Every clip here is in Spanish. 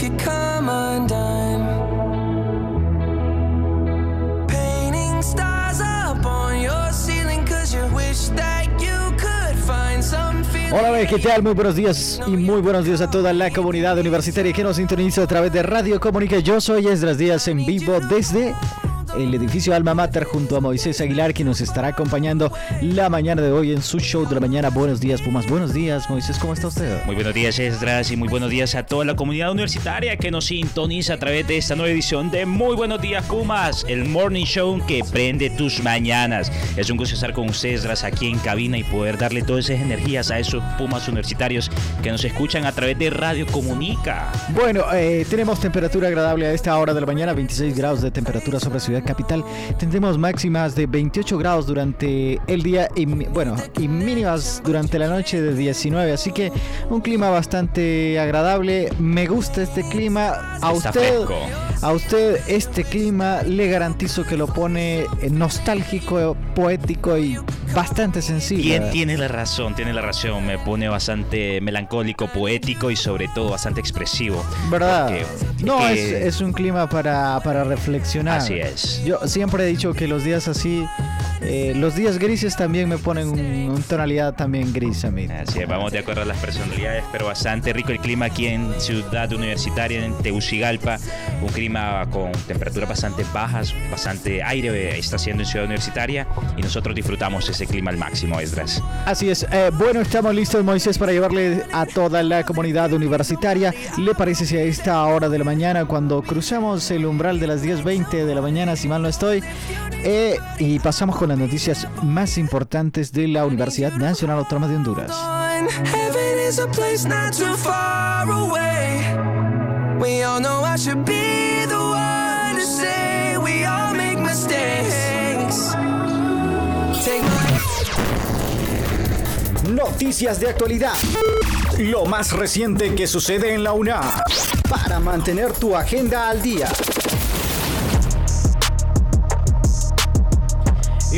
If you come undone. Painting stars up on your ceiling cause you wish that you could find some feeling. Hola, ¿qué tal? Muy buenos días y muy buenos días a toda la comunidad universitaria que nos sintoniza a través de Radio Comunica. Yo soy Esdras Díaz en vivo desde el edificio Alma Mater junto a Moisés Aguilar que nos estará acompañando la mañana de hoy en su show de la mañana. Buenos días, Pumas. Buenos días, Moisés. ¿Cómo está usted? Muy buenos días, Esdras, y muy buenos días a toda la comunidad universitaria que nos sintoniza a través de esta nueva edición de Muy Buenos Días, Pumas, el morning show que prende tus mañanas. Es un gusto estar con ustedes, Esdras, aquí en cabina y poder darle todas esas energías a esos Pumas universitarios que nos escuchan a través de Radio Comunica. Bueno, eh, tenemos temperatura agradable a esta hora de la mañana, 26 grados de temperatura sobre Ciudad Capital. Tendremos máximas de 28 grados durante el día y bueno, y mínimas durante la noche de 19, así que un clima bastante agradable. Me gusta este clima. A Está usted fresco. A usted este clima le garantizo que lo pone eh, nostálgico, poético y bastante sensible. ¿Quién tiene la razón? Tiene la razón. Me pone bastante melancólico, poético y sobre todo bastante expresivo. ¿Verdad? Porque- no, es, es un clima para, para reflexionar. Así es. Yo siempre he dicho que los días así, eh, los días grises también me ponen un, un tonalidad también gris a mí. Así es, vamos de acuerdo a las personalidades, pero bastante rico el clima aquí en Ciudad Universitaria, en Tegucigalpa. Un clima con temperaturas bastante bajas, bastante aire eh, está haciendo en Ciudad Universitaria y nosotros disfrutamos ese clima al máximo, Esdras. Así es. Eh, bueno, estamos listos, Moisés, para llevarle a toda la comunidad universitaria. ¿Le parece si a esta hora de la mañana, cuando cruzamos el umbral de las 10.20 de la mañana, si mal no estoy, eh, y pasamos con las noticias más importantes de la Universidad Nacional Autónoma de Honduras? Noticias de actualidad. Lo más reciente que sucede en la UNA. Para mantener tu agenda al día.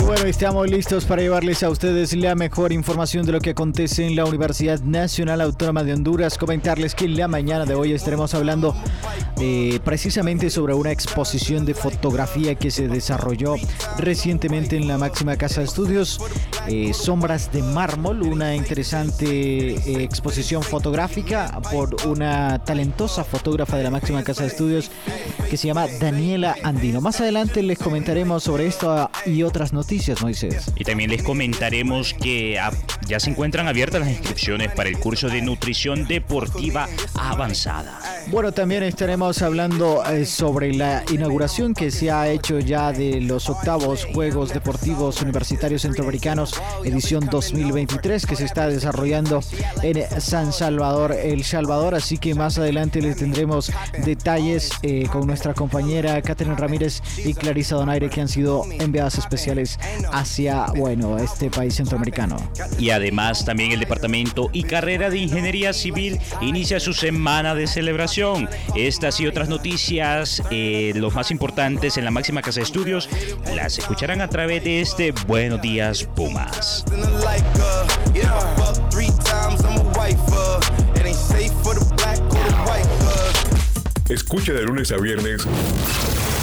Bueno, estamos listos para llevarles a ustedes la mejor información de lo que acontece en la Universidad Nacional Autónoma de Honduras. Comentarles que en la mañana de hoy estaremos hablando eh, precisamente sobre una exposición de fotografía que se desarrolló recientemente en la máxima casa de estudios, eh, Sombras de Mármol, una interesante eh, exposición fotográfica por una talentosa fotógrafa de la máxima casa de estudios que se llama Daniela Andino. Más adelante les comentaremos sobre esto y otras noticias, Y también les comentaremos que ya se encuentran abiertas las inscripciones para el curso de nutrición deportiva avanzada. Bueno, también estaremos hablando eh, sobre la inauguración que se ha hecho ya de los octavos Juegos Deportivos Universitarios Centroamericanos, edición 2023, que se está desarrollando en San Salvador, El Salvador. Así que más adelante les tendremos detalles eh, con nuestra compañera Catherine Ramírez y Clarisa Donaire, que han sido enviadas especiales hacia, bueno, este país centroamericano. Y además también el Departamento y Carrera de Ingeniería Civil inicia su semana de celebración. Estas y otras noticias, eh, los más importantes en la máxima casa de estudios, las escucharán a través de este Buenos Días Pumas. Escucha de lunes a viernes.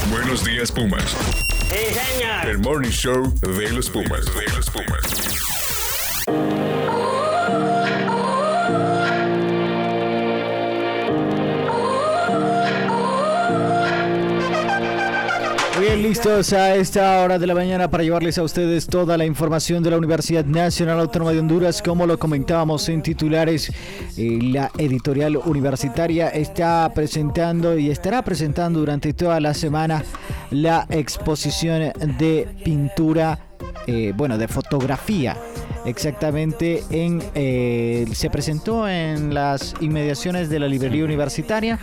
Buenos días, Pumas. El morning show de los Pumas. De los Pumas. Listos a esta hora de la mañana para llevarles a ustedes toda la información de la Universidad Nacional Autónoma de Honduras. Como lo comentábamos en titulares, eh, la editorial universitaria está presentando y estará presentando durante toda la semana la exposición de pintura, eh, bueno, de fotografía exactamente en eh, se presentó en las inmediaciones de la librería universitaria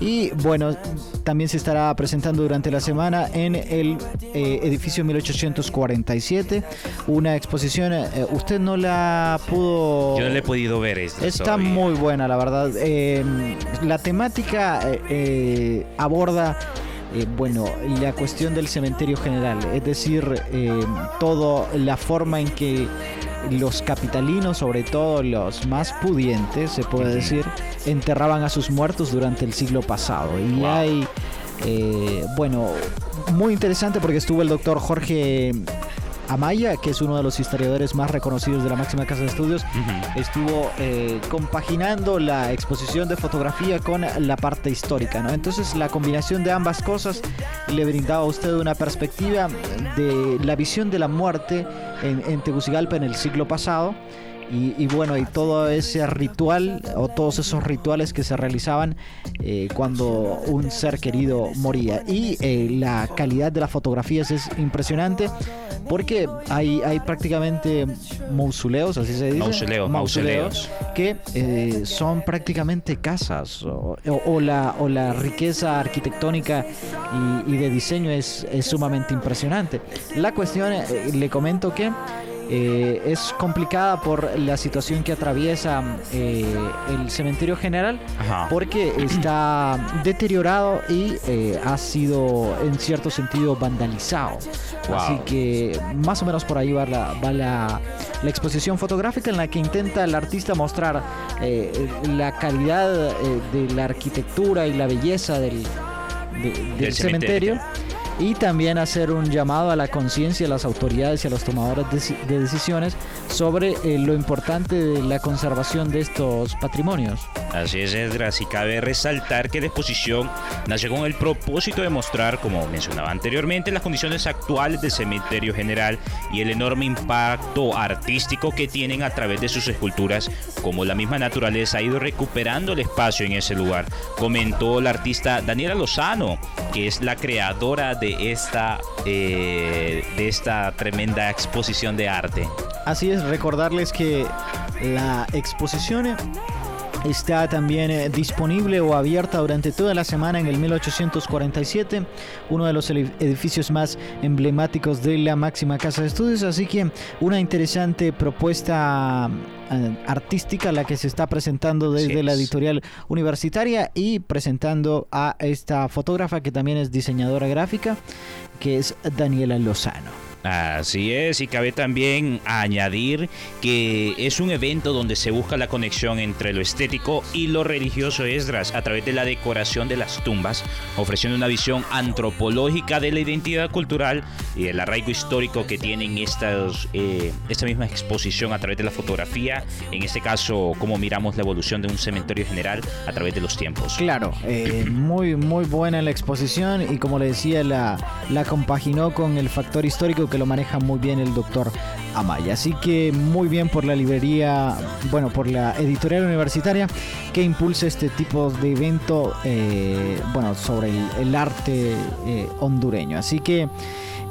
y bueno también se estará presentando durante la semana en el eh, edificio 1847 una exposición eh, usted no la pudo Yo no le he podido ver esto. Está todavía. muy buena, la verdad. La temática aborda, eh, bueno, la cuestión del cementerio general, es decir, eh, toda la forma en que los capitalinos, sobre todo los más pudientes, se puede decir, enterraban a sus muertos durante el siglo pasado. Y Wow. hay, eh, bueno, muy interesante porque estuvo el doctor Jorge Amaya, que es uno de los historiadores más reconocidos de la máxima casa de estudios, estuvo eh, compaginando la exposición de fotografía con la parte histórica, ¿no? Entonces la combinación de ambas cosas le brindaba a usted una perspectiva de la visión de la muerte en, en Tegucigalpa en el siglo pasado. Y, y bueno, y todo ese ritual o todos esos rituales que se realizaban eh, cuando un ser querido moría. Y eh, la calidad de las fotografías es impresionante porque hay, hay prácticamente mausoleos, así se dice. Mausoleos, mausoleos. que eh, son prácticamente casas o, o- la, o la riqueza arquitectónica y, y de diseño es, es sumamente impresionante. La cuestión, le comento que eh, es complicada por la situación que atraviesa eh, el cementerio general Ajá. porque está deteriorado y eh, ha sido en cierto sentido vandalizado. Wow. Así que más o menos por ahí va la, va la, la exposición fotográfica en la que intenta el artista mostrar eh, la calidad eh, de la arquitectura y la belleza del, de- del Del cementerio. cementerio. Y también hacer un llamado a la conciencia, a las autoridades y a los tomadores de, de decisiones sobre eh, lo importante de la conservación de estos patrimonios. Así es, Esdras, y cabe resaltar que la exposición nació con el propósito de mostrar, como mencionaba anteriormente, las condiciones actuales del cementerio general y el enorme impacto artístico que tienen a través de sus esculturas, como la misma naturaleza ha ido recuperando el espacio en ese lugar. Comentó la artista Daniela Lozano, que es la creadora de esta, eh, de esta tremenda exposición de arte. Así es, recordarles que la exposición está también eh, disponible o abierta durante toda la semana en el 1847, uno de los edificios más emblemáticos de la máxima casa de estudios, así que una interesante propuesta eh, artística la que se está presentando desde la editorial universitaria y presentando a esta fotógrafa que también es diseñadora gráfica, que es Daniela Lozano. Así es, y cabe también añadir que es un evento donde se busca la conexión entre lo estético y lo religioso Esdras a través de la decoración de las tumbas, ofreciendo una visión antropológica de la identidad cultural y del arraigo histórico que tienen estas, eh, esta misma exposición a través de la fotografía, en este caso, cómo miramos la evolución de un cementerio general a través de los tiempos. Claro, eh, muy muy buena la exposición y como le decía la, la compaginó con el factor histórico que lo maneja muy bien el doctor Amaya. Así que muy bien por la librería, bueno, por la editorial universitaria que impulsa este tipo de evento, eh, bueno, sobre el, arte eh, hondureño. Así que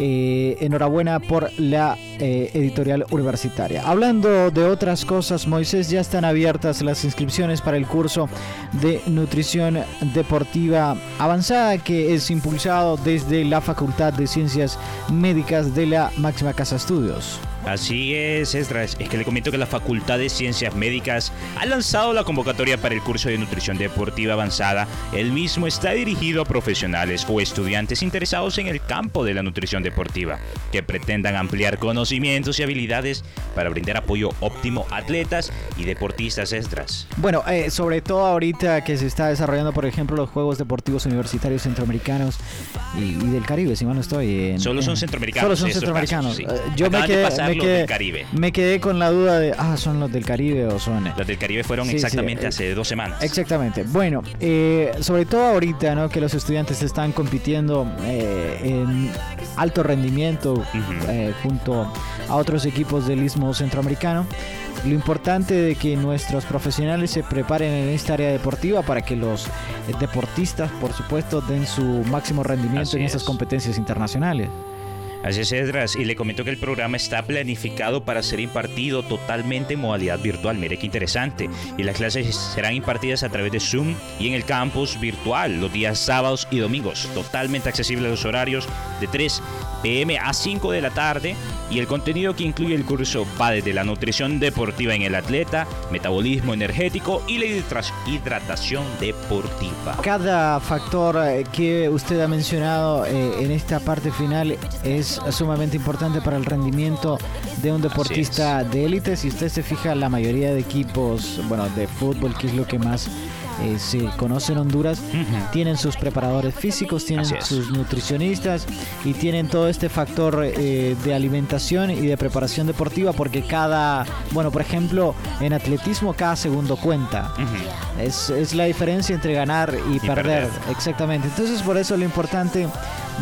eh, enhorabuena por la eh, editorial universitaria. Hablando de otras cosas, Moisés, ya están abiertas las inscripciones para el curso de nutrición deportiva avanzada que es impulsado desde la Facultad de Ciencias Médicas de la Máxima Casa Estudios. Así es, Esdras. Es que le comento que la Facultad de Ciencias Médicas ha lanzado la convocatoria para el curso de nutrición deportiva avanzada. El mismo está dirigido a profesionales o estudiantes interesados en el campo de la nutrición deportiva, que pretendan ampliar conocimientos y habilidades para brindar apoyo óptimo a atletas y deportistas, Esdras. Bueno, eh, sobre todo ahorita que se está desarrollando, por ejemplo, los Juegos Deportivos Universitarios Centroamericanos y, y del Caribe, si mal no estoy. en- Solo son en- centroamericanos Solo son centroamericanos. casos, sí. Yo me Acaban de quedé, me, los quedé, del Caribe. me quedé con la duda de, ah, son los del Caribe o son... Los del Caribe fueron Sí, exactamente eh, hace dos semanas. Exactamente. Bueno, eh, sobre todo ahorita, ¿no? Que los estudiantes están compitiendo eh, en alto rendimiento eh, junto a otros equipos del Istmo Centroamericano. Lo importante de que nuestros profesionales se preparen en esta área deportiva para que los eh, deportistas, por supuesto, den su máximo rendimiento Así en esas es. competencias internacionales. Así es, Edras, y le comento que el programa está planificado para ser impartido totalmente en modalidad virtual. Mire qué interesante. Y las clases serán impartidas a través de Zoom y en el campus virtual los días sábados y domingos. Totalmente accesible a los horarios de 3 pm a 5 de la tarde. Y el contenido que incluye el curso va desde la nutrición deportiva en el atleta, metabolismo energético y la hidratación deportiva. Cada factor eh, que usted ha mencionado eh, en esta parte final es sumamente importante para el rendimiento de un deportista de élite. Si usted se fija, la mayoría de equipos, bueno, de fútbol, que es lo que más eh, se conoce en Honduras, tienen sus preparadores físicos, tienen sus nutricionistas y tienen todo este factor eh, de alimentación y de preparación deportiva porque cada, bueno, por ejemplo, en atletismo cada segundo cuenta. es, es, la diferencia entre ganar y, perder. Exactamente. Entonces por eso lo importante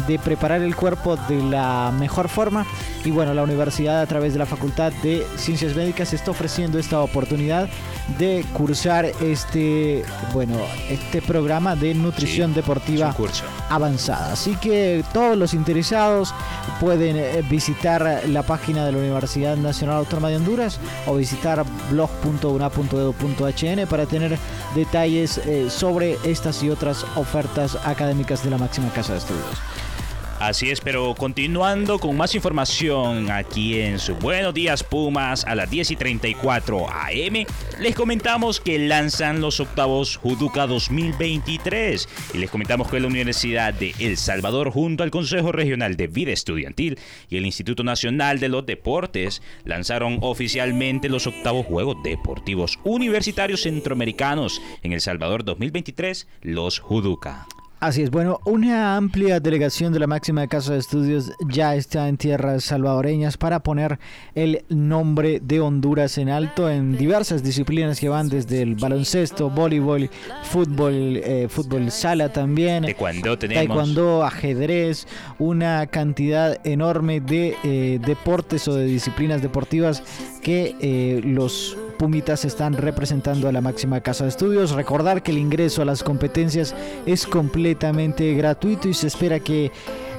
de preparar el cuerpo de la mejor forma. Y bueno, la universidad a través de la Facultad de Ciencias Médicas está ofreciendo esta oportunidad de cursar este, bueno, este programa de nutrición deportiva avanzada. Así que todos los interesados pueden eh, visitar la página de la Universidad Nacional Autónoma de Honduras o visitar blog.una.edu.hn para tener detalles eh, sobre estas y otras ofertas académicas de la máxima casa de estudios. Así es, pero continuando con más información aquí en su Buenos Días Pumas a las 10 y 34 AM, les comentamos que lanzan los octavos Juduca 2023 y les comentamos que la Universidad de El Salvador junto al Consejo Regional de Vida Estudiantil y el Instituto Nacional de los Deportes lanzaron oficialmente los octavos Juegos Deportivos Universitarios Centroamericanos en El Salvador 2023, los Juduca. Así es, bueno, una amplia delegación de la máxima casa de estudios ya está en tierras salvadoreñas para poner el nombre de Honduras en alto en diversas disciplinas que van desde el baloncesto, voleibol, fútbol, eh, fútbol sala también, taekwondo, tenemos. taekwondo, ajedrez, una cantidad enorme de eh, deportes o de disciplinas deportivas que eh, los Pumitas están representando a la máxima casa de estudios. Recordar que el ingreso a las competencias es completamente gratuito y se espera que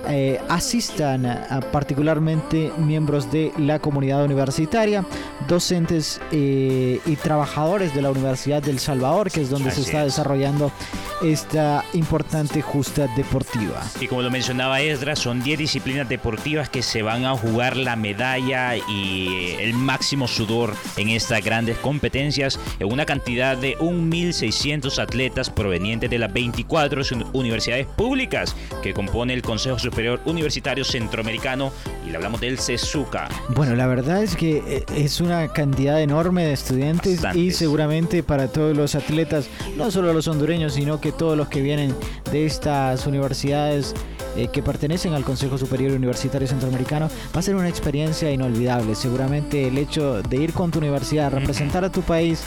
eh, asistan a, particularmente miembros de la comunidad universitaria, docentes eh, y trabajadores de la Universidad del Salvador, que es donde se está desarrollando esta importante justa deportiva. Y como lo mencionaba Esdra, son 10 disciplinas deportivas que se van a jugar la medalla y el máximo sudor en estas grandes competencias en una cantidad de 1.600 atletas provenientes de las 24 universidades públicas que compone el Consejo Superior Universitario Centroamericano y le hablamos del CESUCA. Bueno, la verdad es que eh, es una cantidad enorme de estudiantes y seguramente para todos los atletas, no solo los hondureños, sino que todos los que vienen de estas universidades eh, que pertenecen al Consejo Superior Universitario Centroamericano, va a ser una experiencia inolvidable. Seguramente el hecho de ir con tu universidad, a representar a tu país,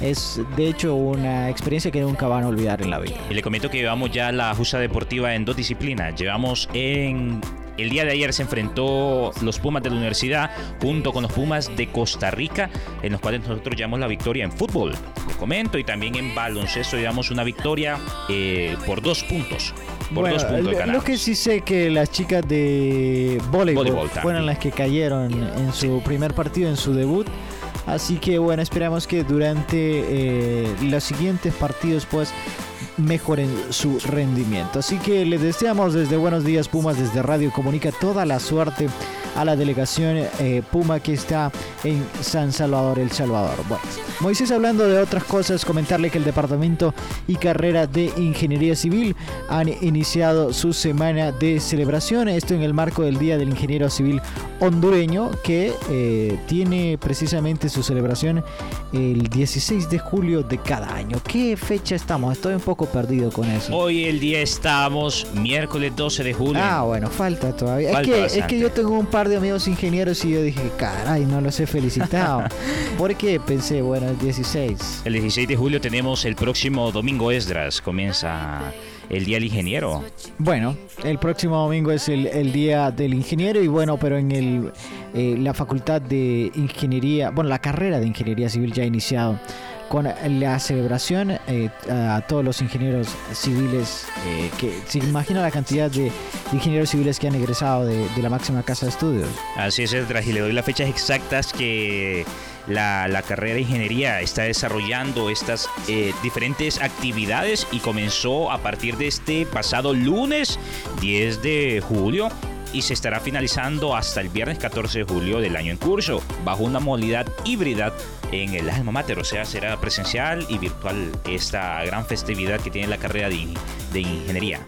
es de hecho una experiencia que nunca van a olvidar en la vida. Y le comento que llevamos ya la justa deportiva en dos disciplinas. Llevamos en el día de ayer se enfrentó los Pumas de la universidad junto con los Pumas de Costa Rica, en los cuales nosotros llevamos la victoria en fútbol. Lo comento, y también en baloncesto llevamos una victoria eh, por dos puntos. Por dos puntos lo, lo que sí sé que las chicas de voleibol, fueron las que cayeron en su primer partido, en su debut. Así que bueno, esperamos que durante eh, los siguientes partidos pues mejoren su rendimiento. Así que les deseamos desde Buenos Días Pumas, desde Radio Comunica, toda la suerte a la delegación eh, Puma que está en San Salvador, El Salvador. Bueno, Moisés hablando de otras cosas, comentarle que el Departamento y Carrera de Ingeniería Civil han iniciado su semana de celebración, esto en el marco del Día del Ingeniero Civil hondureño que eh, tiene precisamente su celebración el 16 de julio de cada año. ¿Qué fecha estamos? Estoy un poco perdido con eso. Hoy el día estamos miércoles 12 de julio. Ah, bueno, falta todavía. es, que, es que yo tengo un par de amigos ingenieros y yo dije, caray, no los he felicitado. Porque pensé, bueno, el 16. El 16 de julio tenemos el próximo domingo Esdras. Comienza el Día del Ingeniero. Bueno, el próximo domingo es el, Día del Ingeniero y bueno, pero en el, eh, la Facultad de Ingeniería, bueno, la carrera de Ingeniería Civil ya ha iniciado con la celebración eh, a todos los ingenieros civiles, eh, que se imagina la cantidad de, ingenieros civiles que han egresado de, la máxima casa de estudios. Así es, Edras, y le doy las fechas exactas que la, carrera de ingeniería está desarrollando estas eh, diferentes actividades y comenzó a partir de este pasado lunes 10 de julio y se estará finalizando hasta el viernes 14 de julio del año en curso, bajo una modalidad híbrida en el alma mater, o sea, será presencial y virtual esta gran festividad que tiene la carrera de, de ingeniería.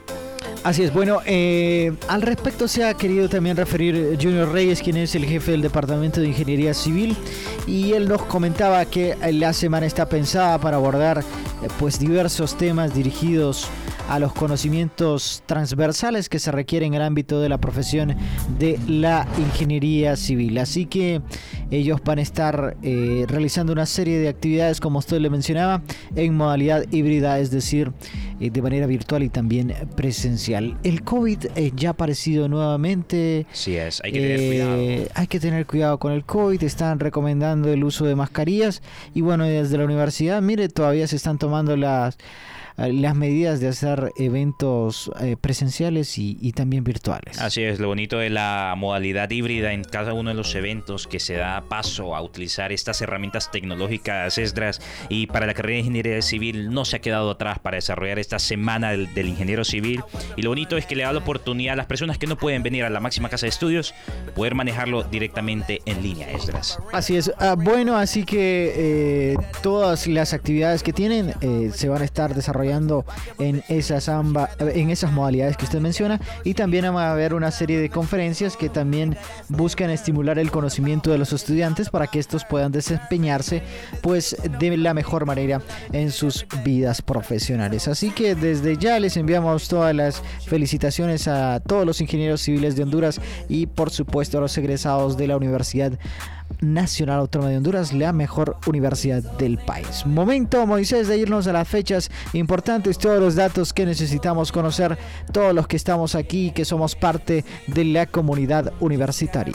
Así es, bueno, eh, al respecto se ha querido también referir Junior Reyes, quien es el jefe del Departamento de Ingeniería Civil, y él nos comentaba que la semana está pensada para abordar eh, pues diversos temas dirigidos los conocimientos transversales que se requieren en el ámbito de la profesión de la ingeniería civil. Así que ellos van a estar eh, realizando una serie de actividades, como usted le mencionaba, en modalidad híbrida, es decir, de manera virtual y también presencial. El COVID eh, ya ha aparecido nuevamente. Sí es, hay que tener cuidado. Hay que tener cuidado con el COVID, están recomendando el uso de mascarillas y bueno, desde la universidad, mire, todavía se están tomando las eh, las medidas de hacer eventos eh, presenciales y, también virtuales. Así es, lo bonito de la modalidad híbrida en cada uno de los eventos que se da paso a utilizar estas herramientas tecnológicas Esdras y para la carrera de ingeniería civil no se ha quedado atrás para desarrollar esta semana del, ingeniero civil y lo bonito es que le da la oportunidad a las personas que no pueden venir a la máxima casa de estudios poder manejarlo directamente en línea Esdras. Así es, ah, bueno, así que eh, todas las actividades que tienen se van a estar desarrollando en esas, en esas modalidades que usted menciona y también va a haber una serie de conferencias que también buscan estimular el conocimiento de los estudiantes para que estos puedan desempeñarse pues de la mejor manera en sus vidas profesionales. Así que desde ya les enviamos todas las felicitaciones a todos los ingenieros civiles de Honduras y por supuesto a los egresados de la Universidad Nacional Autónoma de Honduras, la mejor universidad del país. Momento, Moisés, de irnos a las fechas importantes, todos los datos que necesitamos conocer, todos los que estamos aquí, que somos parte de la comunidad universitaria.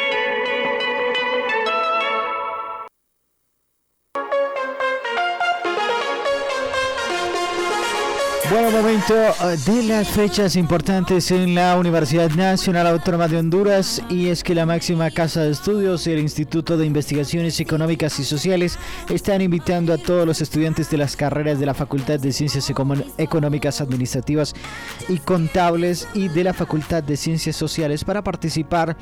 Bueno, momento eh, de las fechas importantes en la Universidad Nacional Autónoma de Honduras y es que la máxima casa de estudios y el Instituto de Investigaciones Económicas y Sociales están invitando a todos los estudiantes de las carreras de la Facultad de Ciencias Económicas Administrativas y Contables y de la Facultad de Ciencias Sociales para participar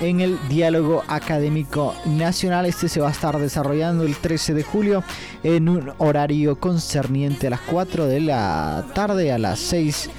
en el diálogo académico nacional. Este se va a estar desarrollando el 13 de julio en un horario concerniente a las 4 de la tarde a las 6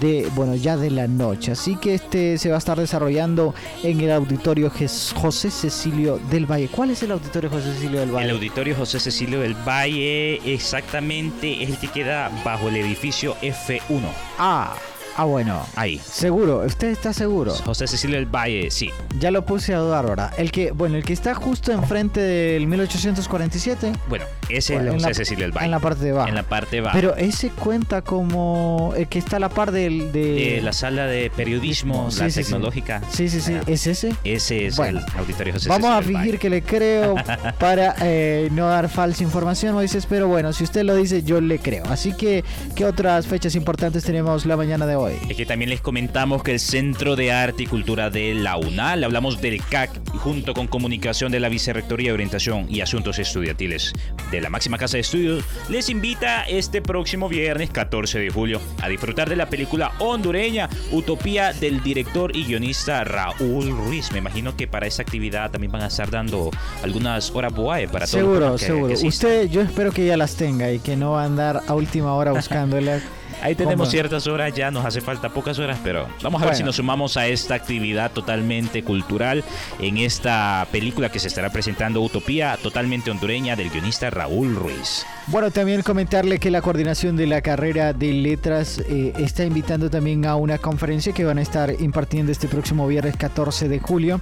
de, bueno, ya de la noche. Así que este se va a estar desarrollando en el auditorio José Cecilio del Valle. ¿Cuál es el auditorio José Cecilio del Valle? El auditorio José Cecilio del Valle exactamente es el que queda bajo el edificio F1. Ah, Ah, bueno. Ahí. Seguro, ¿usted está seguro? José Cecilio del Valle, sí. Ya lo puse a dudar ahora. El que, bueno, el que está justo enfrente del 1847. Bueno, ese es José Cecilio del Valle. En la parte de abajo. En la parte baja. Pero ese cuenta como el que está a la par del de... la sala de periodismo, la tecnológica. Sí, sí, sí. ¿Es ese? Ese es el auditorio José Vamos a fingir que le creo para eh, no dar falsa información, Moisés. Pero bueno, si usted lo dice, yo le creo. Así que, ¿qué otras fechas importantes tenemos la mañana de hoy? Es que también les comentamos que el Centro de Arte y Cultura de la UNAL, hablamos del CAC, junto con comunicación de la Vicerrectoría de Orientación y Asuntos Estudiantiles de la máxima casa de estudios, les invita este próximo viernes 14 de julio a disfrutar de la película hondureña Utopía del director y guionista Raúl Ruiz. Me imagino que para esa actividad también van a estar dando algunas horas boae para todos. Seguro, seguro. Usted, yo espero que ya las tenga y que no va a andar a última hora buscándolas. Ahí tenemos ciertas horas, ya nos hace falta pocas horas, pero vamos a ver si nos sumamos a esta actividad totalmente cultural en esta película que se estará presentando Utopía, totalmente hondureña, del guionista Raúl Ruiz. Bueno, también comentarle que la coordinación de la carrera de letras eh, está invitando también a una conferencia que van a estar impartiendo este próximo viernes 14 de julio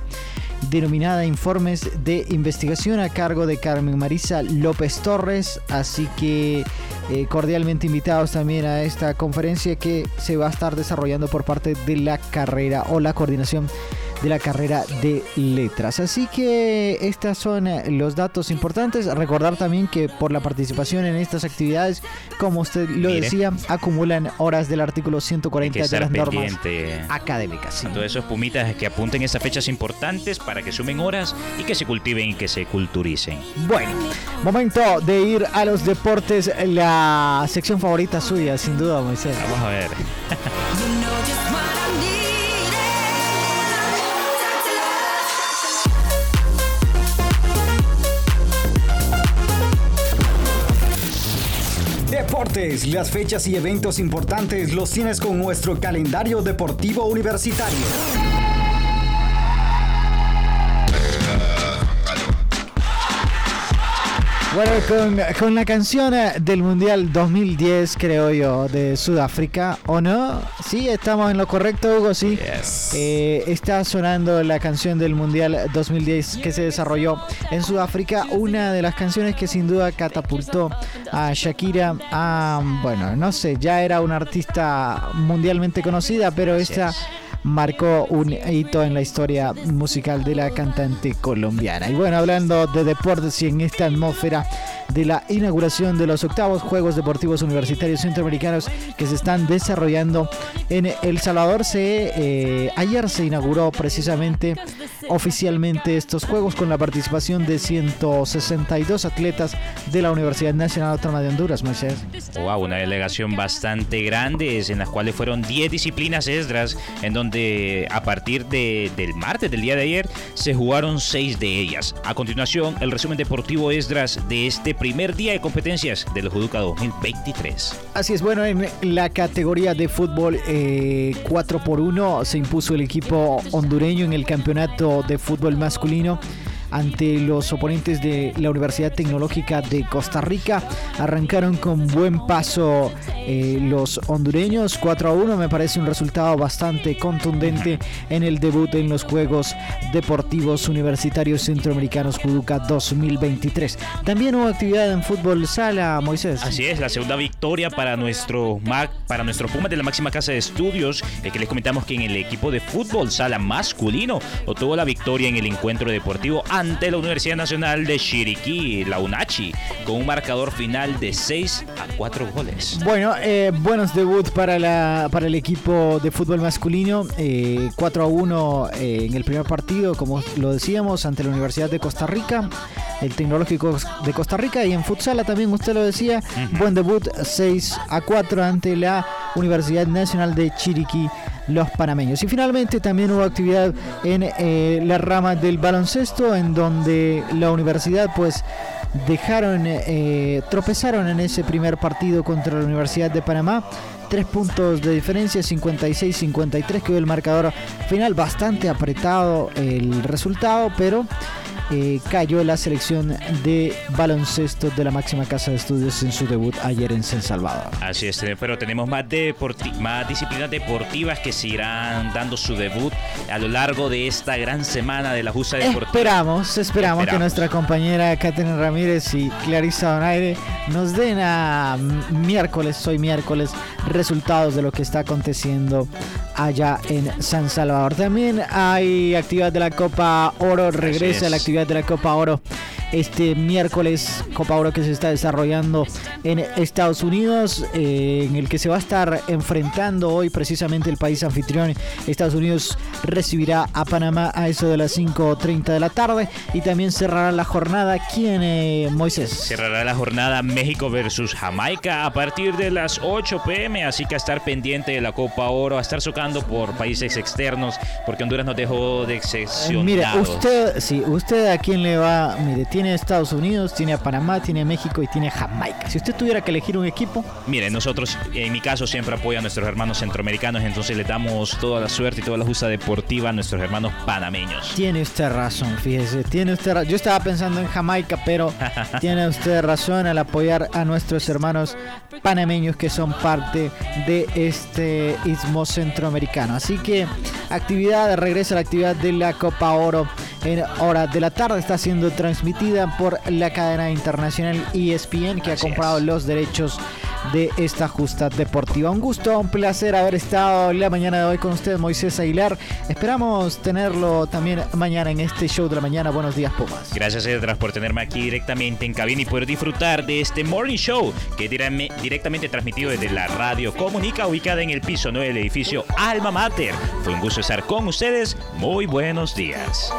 denominada Informes de Investigación a cargo de Carmen Marisa López Torres. Así que eh, cordialmente invitados también a esta conferencia que se va a estar desarrollando por parte de la carrera o la coordinación de la carrera de letras. Así que estos son eh, los datos importantes. Recordar también que por la participación en estas actividades, como usted lo decía, acumulan horas del artículo 140 de las normas académicas. Todos esos pumitas que apunten esas fechas importantes para que sumen horas y que se cultiven y que se culturicen. Bueno, momento de ir a los deportes, la sección favorita suya, sin duda, Moisés. Vamos a ver. Las fechas y eventos importantes los tienes con nuestro calendario deportivo universitario. Bueno, con, la canción eh, del Mundial 2010, creo yo, de Sudáfrica, ¿o no? Sí, estamos en lo correcto, Hugo, sí. Eh, está sonando la canción del Mundial 2010 que se desarrolló en Sudáfrica, una de las canciones que sin duda catapultó a Shakira a, bueno, no sé, ya era una artista mundialmente conocida, pero esta marcó un hito en la historia musical de la cantante colombiana. Y bueno, hablando de deportes y en esta atmósfera de la inauguración de los octavos Juegos Deportivos Universitarios Centroamericanos que se están desarrollando en El Salvador. Se, eh, ayer se inauguró precisamente oficialmente estos Juegos con la participación de 162 atletas de la Universidad Nacional Autónoma de Honduras, Moisés. Wow, una delegación bastante grande en las cuales fueron 10 disciplinas extras en donde a partir de, del martes del día de ayer se jugaron 6 de ellas. A continuación, el resumen deportivo Esdras de este primer día de competencias del Juduca 2023. Así es, bueno, en la categoría de fútbol 4 eh, por 1 se impuso el equipo hondureño en el campeonato de fútbol masculino ante los oponentes de la Universidad Tecnológica de Costa Rica. Arrancaron con buen paso eh, los hondureños, 4 a 1 me parece un resultado bastante contundente en el debut en los Juegos Deportivos Universitarios Centroamericanos Juduca 2023. También hubo actividad en fútbol sala, Moisés. Así es, la segunda victoria para nuestro MAC, para nuestro Pumas de la máxima casa de estudios, el que les comentamos que en el equipo de fútbol sala masculino obtuvo la victoria en el encuentro deportivo ante la Universidad Nacional de Chiriquí, la UNACHI, con un marcador final de 6 a 4 goles. Bueno, eh, buenos debut para, la, para el equipo de fútbol masculino. 4 eh, a 1 eh, en el primer partido, como lo decíamos, ante la Universidad de Costa Rica, el Tecnológico de Costa Rica. Y en futsala también, usted lo decía, buen debut 6 a 4 ante la Universidad Nacional de Chiriquí los panameños. Y finalmente también hubo actividad en eh, la rama del baloncesto, en donde la universidad pues dejaron, eh, tropezaron en ese primer partido contra la Universidad de Panamá. Tres puntos de diferencia, 56-53 quedó el marcador final, bastante apretado el resultado, pero eh, cayó la selección de baloncesto de la máxima casa de estudios en su debut ayer en San Salvador. Así es, pero tenemos más, más disciplinas deportivas que se irán dando su debut a lo largo de esta gran semana de la justa deportiva. Esperamos, esperamos, que nuestra compañera Catherine Ramírez y Clarisa Donaire nos den a miércoles, hoy miércoles, resultados de lo que está aconteciendo allá en San Salvador. También hay actividad de la Copa Oro, regresa la actividad de la Copa Oro este miércoles Copa Oro que se está desarrollando en Estados Unidos, eh, en el que se va a estar enfrentando hoy precisamente el país anfitrión. Estados Unidos recibirá a Panamá a eso de las 5.30 de la tarde y también cerrará la jornada. ¿Quién, eh, Moisés? Cerrará la jornada México versus Jamaica a partir de las 8 pm, así que a estar pendiente de la Copa Oro, a estar socando por países externos, porque Honduras nos dejó de excepcionados. Mire, usted, sí, usted a quién le va, mire, tiene Estados Unidos, tiene a Panamá, tiene a México y tiene a Jamaica. Si usted tuviera que elegir un equipo... Mire, nosotros, en mi caso, siempre apoyo a nuestros hermanos centroamericanos, entonces le damos toda la suerte y toda la justa deportiva a nuestros hermanos panameños. Tiene usted razón, fíjese, tiene usted Yo estaba pensando en Jamaica, pero tiene usted razón al apoyar a nuestros hermanos panameños que son parte de este istmo centroamericano. Así que actividad, regresa a la actividad de la Copa Oro en hora de la tarde. Está siendo transmitida por la cadena internacional ESPN que ha comprado los derechos de esta justa deportiva. Un gusto, un placer haber estado la mañana de hoy con usted, Moisés Aguilar. Esperamos tenerlo también mañana en este show de la mañana. Buenos días, Pumas. Gracias, Edras, por tenerme aquí directamente en cabina y poder disfrutar de este morning show que directamente transmitido desde la radio Comunica, ubicada en el piso 9 del edificio Alma Mater. Fue un gusto estar con ustedes. Muy buenos días.